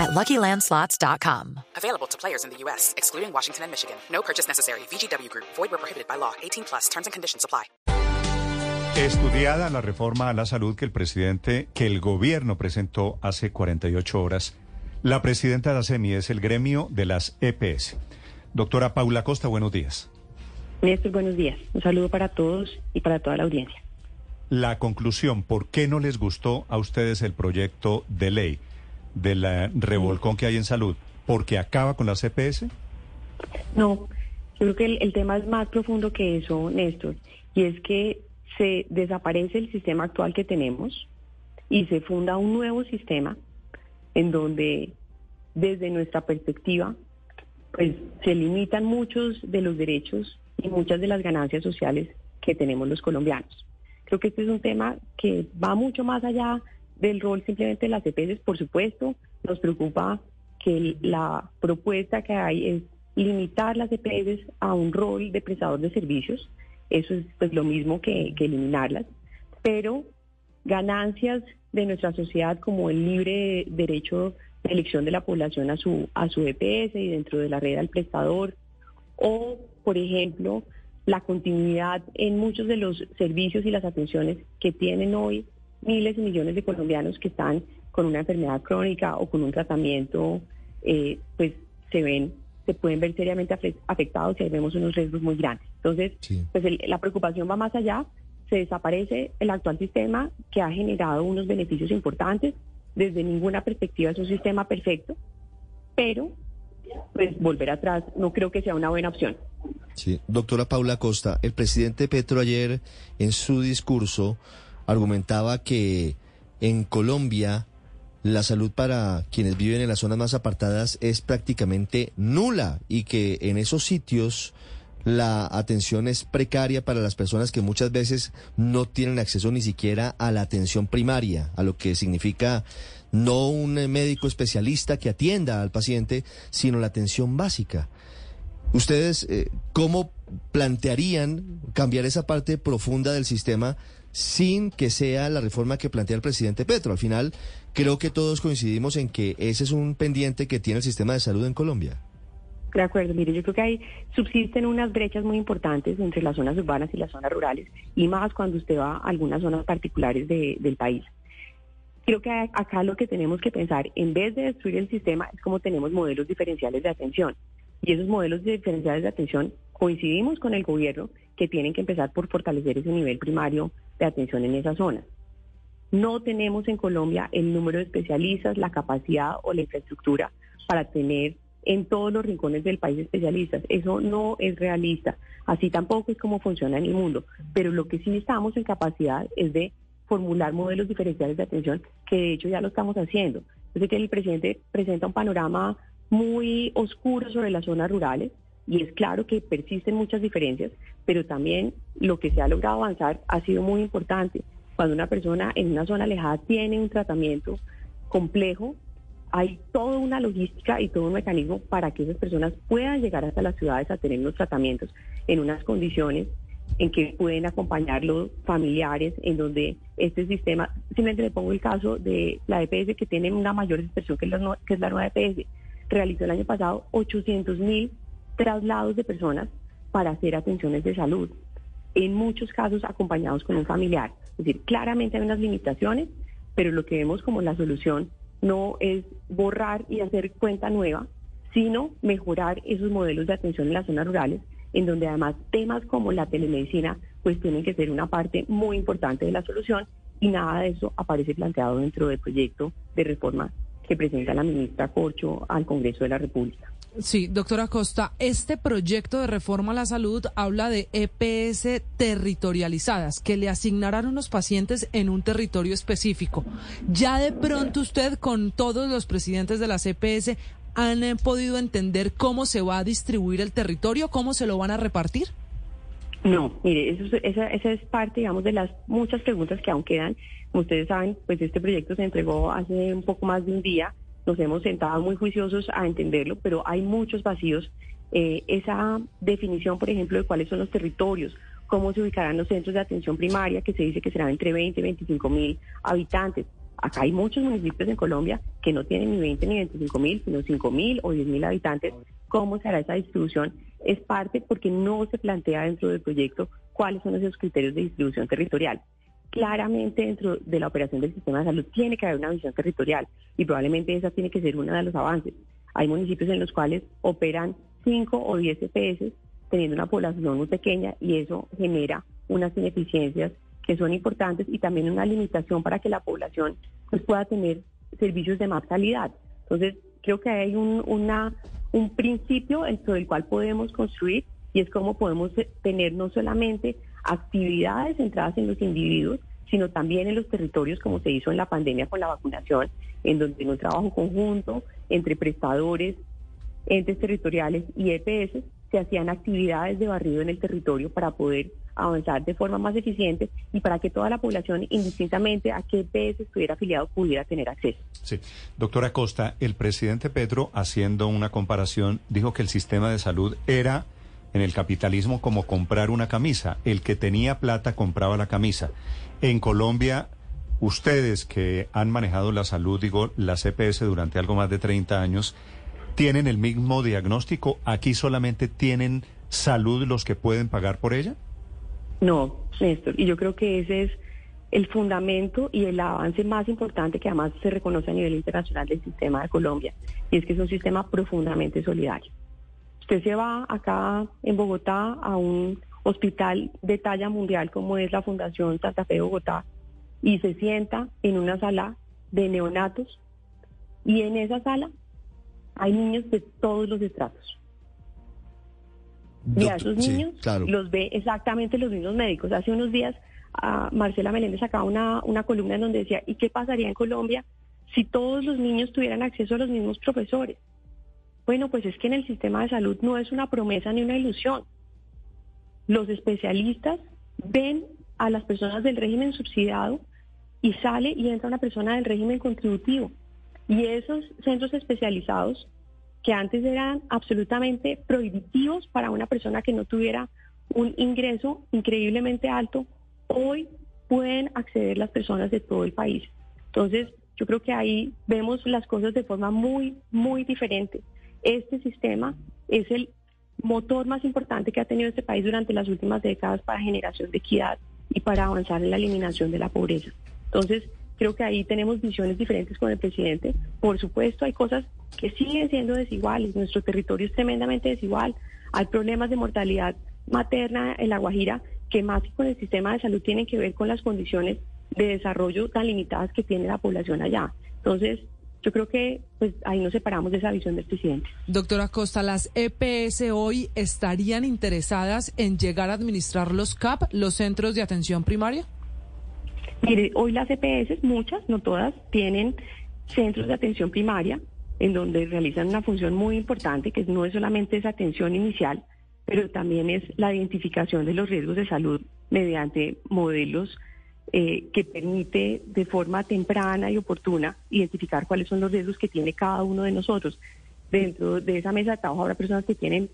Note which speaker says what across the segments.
Speaker 1: at LuckyLandSlots.com.
Speaker 2: Available to players in the U.S., excluding Washington and Michigan. No purchase necessary. VGW Group. Void where prohibited by law. 18 plus. Terms and conditions apply.
Speaker 3: Estudiada la reforma a la salud que el presidente, que el gobierno presentó hace 48 horas, la presidenta de la CEMI es el gremio de las EPS. Doctora Paula Costa, buenos días.
Speaker 4: Néstor, buenos días. Un saludo para todos y para toda la audiencia.
Speaker 3: La conclusión, ¿por qué no les gustó a ustedes el proyecto de ley del revolcón que hay en salud? ¿Porque acaba con las EPS?
Speaker 4: No, yo creo que el, el tema es más profundo que eso, Néstor, y es que se desaparece el sistema actual que tenemos y se funda un nuevo sistema en donde desde nuestra perspectiva pues se limitan muchos de los derechos y muchas de las ganancias sociales que tenemos los colombianos. Creo que este es un tema que va mucho más allá del rol simplemente de las EPS, por supuesto, nos preocupa que la propuesta que hay es limitar las EPS a un rol de prestador de servicios, eso es pues lo mismo que, eliminarlas, pero ganancias de nuestra sociedad como el libre derecho de elección de la población a su, a su EPS y dentro de la red al prestador, o, por ejemplo, la continuidad en muchos de los servicios y las atenciones que tienen hoy miles y millones de colombianos que están con una enfermedad crónica o con un tratamiento, eh, pues se ven, se pueden ver seriamente afectados y ahí vemos unos riesgos muy grandes. Entonces, pues la preocupación va más allá, se desaparece el actual sistema que ha generado unos beneficios importantes, desde ninguna perspectiva es un sistema perfecto, pero pues volver atrás no creo que sea una buena opción.
Speaker 5: Sí, doctora Paula Costa, el presidente Petro ayer en su discurso argumentaba que en Colombia la salud para quienes viven en las zonas más apartadas es prácticamente nula y que en esos sitios la atención es precaria para las personas que muchas veces no tienen acceso ni siquiera a la atención primaria, a lo que significa no un médico especialista que atienda al paciente, sino la atención básica. ¿Ustedes eh, cómo plantearían cambiar esa parte profunda del sistema sin que sea la reforma que plantea el presidente Petro? Al final, creo que todos coincidimos en que ese es un pendiente que tiene el sistema de salud en Colombia.
Speaker 4: De acuerdo, mire, yo creo que hay, subsisten unas brechas muy importantes entre las zonas urbanas y las zonas rurales, y más cuando usted va a algunas zonas particulares del país. Creo que acá lo que tenemos que pensar, en vez de destruir el sistema, es como tenemos modelos diferenciales de atención. Y esos modelos diferenciales de atención coincidimos con el gobierno que tienen que empezar por fortalecer ese nivel primario de atención en esa zona. No tenemos en Colombia el número de especialistas, la capacidad o la infraestructura para tener en todos los rincones del país especialistas. Eso no es realista. Así tampoco es como funciona en el mundo. Pero lo que sí estamos en capacidad es de formular modelos diferenciales de atención, que de hecho ya lo estamos haciendo. Yo sé que el presidente presenta un panorama muy oscuro sobre las zonas rurales y es claro que persisten muchas diferencias, pero también lo que se ha logrado avanzar ha sido muy importante. Cuando una persona en una zona alejada tiene un tratamiento complejo, hay toda una logística y todo un mecanismo para que esas personas puedan llegar hasta las ciudades a tener los tratamientos en unas condiciones en que pueden acompañar los familiares, en donde este sistema, simplemente le pongo el caso de la EPS que tiene una mayor dispersión que, que es la nueva EPS, realizó el año pasado 800 mil traslados de personas para hacer atenciones de salud, en muchos casos acompañados con un familiar. Es decir, claramente hay unas limitaciones, pero lo que vemos como la solución no es borrar y hacer cuenta nueva, sino mejorar esos modelos de atención en las zonas rurales, en donde además temas como la telemedicina pues tienen que ser una parte muy importante de la solución y nada de eso aparece planteado dentro del proyecto de reforma que presenta la ministra Corcho al Congreso de la República.
Speaker 6: Sí, doctora Costa, este proyecto de reforma a la salud habla de EPS territorializadas, que le asignarán unos pacientes en un territorio específico. Ya de pronto usted con todos los presidentes de las EPS han podido entender cómo se va a distribuir el territorio, cómo se lo van a repartir.
Speaker 4: No, mire, eso, esa, esa es parte, digamos, de las muchas preguntas que aún quedan. Como ustedes saben, pues este proyecto se entregó hace un poco más de un día. Nos hemos sentado muy juiciosos a entenderlo, pero hay muchos vacíos. Eh, esa definición, por ejemplo, de cuáles son los territorios, cómo se ubicarán los centros de atención primaria, que se dice que serán entre 20 y 25 mil habitantes. Acá hay muchos municipios en Colombia que no tienen ni 20 ni 25 mil, sino 5 mil o 10 mil habitantes. ¿Cómo será esa distribución? Es parte porque no se plantea dentro del proyecto cuáles son esos criterios de distribución territorial. Claramente dentro de la operación del sistema de salud tiene que haber una visión territorial y probablemente esa tiene que ser uno de los avances. Hay municipios en los cuales operan 5 o 10 EPS teniendo una población muy pequeña y eso genera unas ineficiencias que son importantes y también una limitación para que la población pues, pueda tener servicios de más calidad. Entonces, creo que hay un, una, un principio sobre el cual podemos construir y es cómo podemos tener no solamente actividades centradas en los individuos, sino también en los territorios, como se hizo en la pandemia con la vacunación, en donde en un trabajo conjunto entre prestadores, entes territoriales y EPS se hacían actividades de barrido en el territorio para poder avanzar de forma más eficiente y para que toda la población, indistintamente a qué EPS estuviera afiliado, pudiera tener acceso.
Speaker 3: Sí. Doctora Costa, el presidente Petro, haciendo una comparación, dijo que el sistema de salud era en el capitalismo como comprar una camisa. El que tenía plata compraba la camisa. En Colombia, ustedes que han manejado la salud, digo, la CPS durante algo más de 30 años, ¿tienen el mismo diagnóstico? ¿Aquí solamente tienen salud los que pueden pagar por ella?
Speaker 4: No, Néstor, y yo creo que ese es el fundamento y el avance más importante que además se reconoce a nivel internacional del sistema de Colombia, y es que es un sistema profundamente solidario. Usted se va acá en Bogotá a un hospital de talla mundial como es la Fundación Santa Fe de Bogotá y se sienta en una sala de neonatos y en esa sala hay niños de todos los estratos. Y a esos niños los ve exactamente los mismos médicos. Hace unos días Marcela Meléndez sacaba una, una columna en donde decía, ¿y qué pasaría en Colombia si todos los niños tuvieran acceso a los mismos profesores? Bueno, pues es que en el sistema de salud no es una promesa ni una ilusión. Los especialistas ven a las personas del régimen subsidiado y sale y entra una persona del régimen contributivo. Y esos centros especializados que antes eran absolutamente prohibitivos para una persona que no tuviera un ingreso increíblemente alto, hoy pueden acceder las personas de todo el país. Entonces, yo creo que ahí vemos las cosas de forma muy, muy diferente. Este sistema es el motor más importante que ha tenido este país durante las últimas décadas para generación de equidad y para avanzar en la eliminación de la pobreza. Entonces, creo que ahí tenemos visiones diferentes con el presidente. Por supuesto, hay cosas que siguen siendo desiguales. Nuestro territorio es tremendamente desigual. Hay problemas de mortalidad materna en La Guajira que más que con el sistema de salud tienen que ver con las condiciones de desarrollo tan limitadas que tiene la población allá. Entonces, yo creo que pues ahí nos separamos de esa visión del presidente.
Speaker 6: Doctora Costa, ¿las EPS hoy estarían interesadas en llegar a administrar los CAP, los centros de atención primaria?
Speaker 4: Mire, hoy las EPS, muchas, no todas, tienen centros de atención primaria en donde realizan una función muy importante, que no es solamente esa atención inicial, pero también es la identificación de los riesgos de salud mediante modelos eh, que permite de forma temprana y oportuna identificar cuáles son los riesgos que tiene cada uno de nosotros. Dentro de esa mesa de trabajo habrá personas que tienen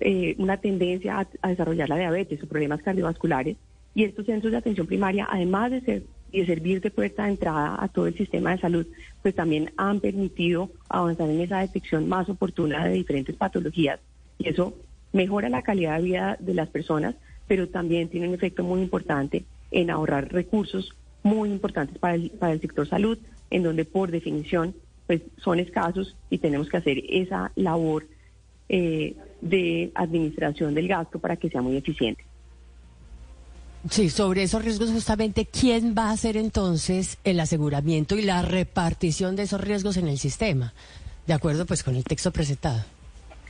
Speaker 4: eh, una tendencia a desarrollar la diabetes o problemas cardiovasculares y estos centros de atención primaria, además de ser de servir de puerta de entrada a todo el sistema de salud, pues también han permitido avanzar en esa detección más oportuna de diferentes patologías y eso mejora la calidad de vida de las personas, pero también tiene un efecto muy importante en ahorrar recursos muy importantes para el, para el sector salud, en donde por definición pues son escasos y tenemos que hacer esa labor eh, de administración del gasto para que sea muy eficiente.
Speaker 7: Sí, sobre esos riesgos justamente, ¿quién va a hacer entonces el aseguramiento y la repartición de esos riesgos en el sistema? De acuerdo pues con el texto presentado.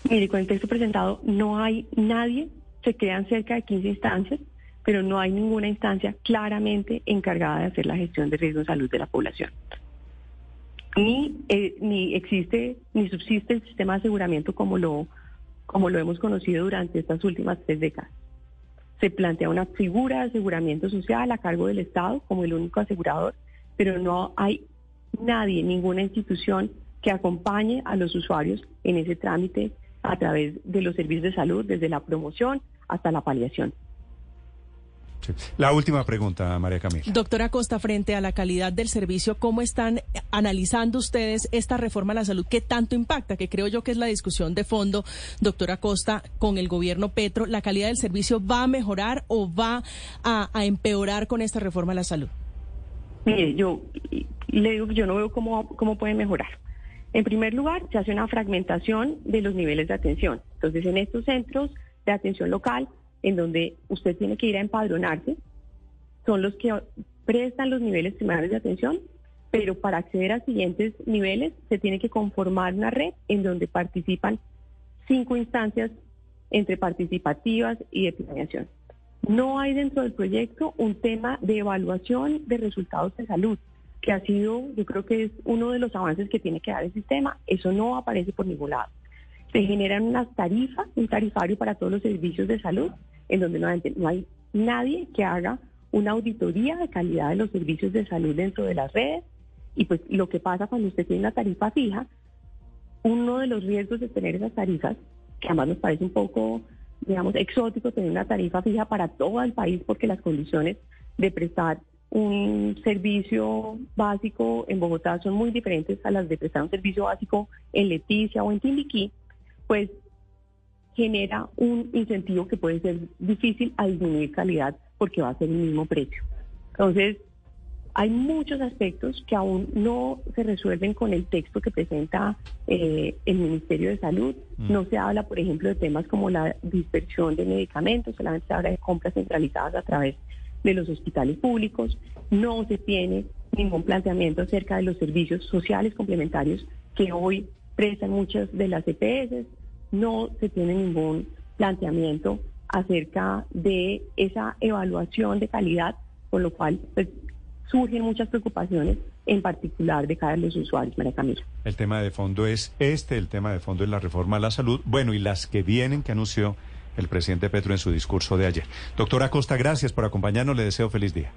Speaker 4: Mire, con el texto presentado no hay nadie, se crean cerca de 15 instancias, pero no hay ninguna instancia claramente encargada de hacer la gestión de riesgos de salud de la población. Ni, eh, ni existe, ni subsiste el sistema de aseguramiento como lo, como lo hemos conocido durante estas últimas tres décadas se plantea una figura de aseguramiento social a cargo del Estado como el único asegurador, pero no hay nadie, ninguna institución que acompañe a los usuarios en ese trámite a través de los servicios de salud, desde la promoción hasta la paliación.
Speaker 3: La última pregunta, María Camila.
Speaker 8: Doctora Costa, frente a la calidad del servicio, ¿cómo están analizando ustedes esta reforma a la salud? ¿Qué tanto impacta? Que creo yo que es la discusión de fondo, doctora Costa, con el gobierno Petro. ¿La calidad del servicio va a mejorar o va a, empeorar con esta reforma a la salud?
Speaker 4: Mire, yo le digo que yo no veo cómo, cómo puede mejorar. En primer lugar, se hace una fragmentación de los niveles de atención. Entonces, en estos centros de atención local, en donde usted tiene que ir a empadronarse, son los que prestan los niveles primarios de atención, pero para acceder a siguientes niveles se tiene que conformar una red en donde participan cinco instancias entre participativas y de planeación. No hay dentro del proyecto un tema de evaluación de resultados de salud, que ha sido, yo creo que es uno de los avances que tiene que dar el sistema. Eso no aparece por ningún lado. Se generan unas tarifas, un tarifario para todos los servicios de salud, en donde no hay nadie que haga una auditoría de calidad de los servicios de salud dentro de las redes. Y pues lo que pasa cuando usted tiene una tarifa fija, uno de los riesgos de tener esas tarifas, que además nos parece un poco, digamos, exótico tener una tarifa fija para todo el país porque las condiciones de prestar un servicio básico en Bogotá son muy diferentes a las de prestar un servicio básico en Leticia o en Timbiquí, pues genera un incentivo que puede ser difícil a disminuir calidad porque va a ser el mismo precio. Entonces, hay muchos aspectos que aún no se resuelven con el texto que presenta eh, el Ministerio de Salud. Mm. No se habla, por ejemplo, de temas como la dispersión de medicamentos, solamente se habla de compras centralizadas a través de los hospitales públicos. No se tiene ningún planteamiento acerca de los servicios sociales complementarios que hoy prestan muchas de las EPS, no se tiene ningún planteamiento acerca de esa evaluación de calidad, con lo cual pues, surgen muchas preocupaciones, en particular de cada uno de los usuarios, María Camila.
Speaker 3: El tema de fondo es este, el tema de fondo es la reforma a la salud, bueno, y las que vienen que anunció el presidente Petro en su discurso de ayer. Doctora Costa, gracias por acompañarnos, le deseo feliz día.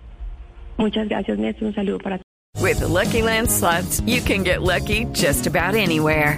Speaker 4: Muchas gracias, Néstor, un saludo para
Speaker 9: With Lucky Land slots, you can get lucky just about anywhere.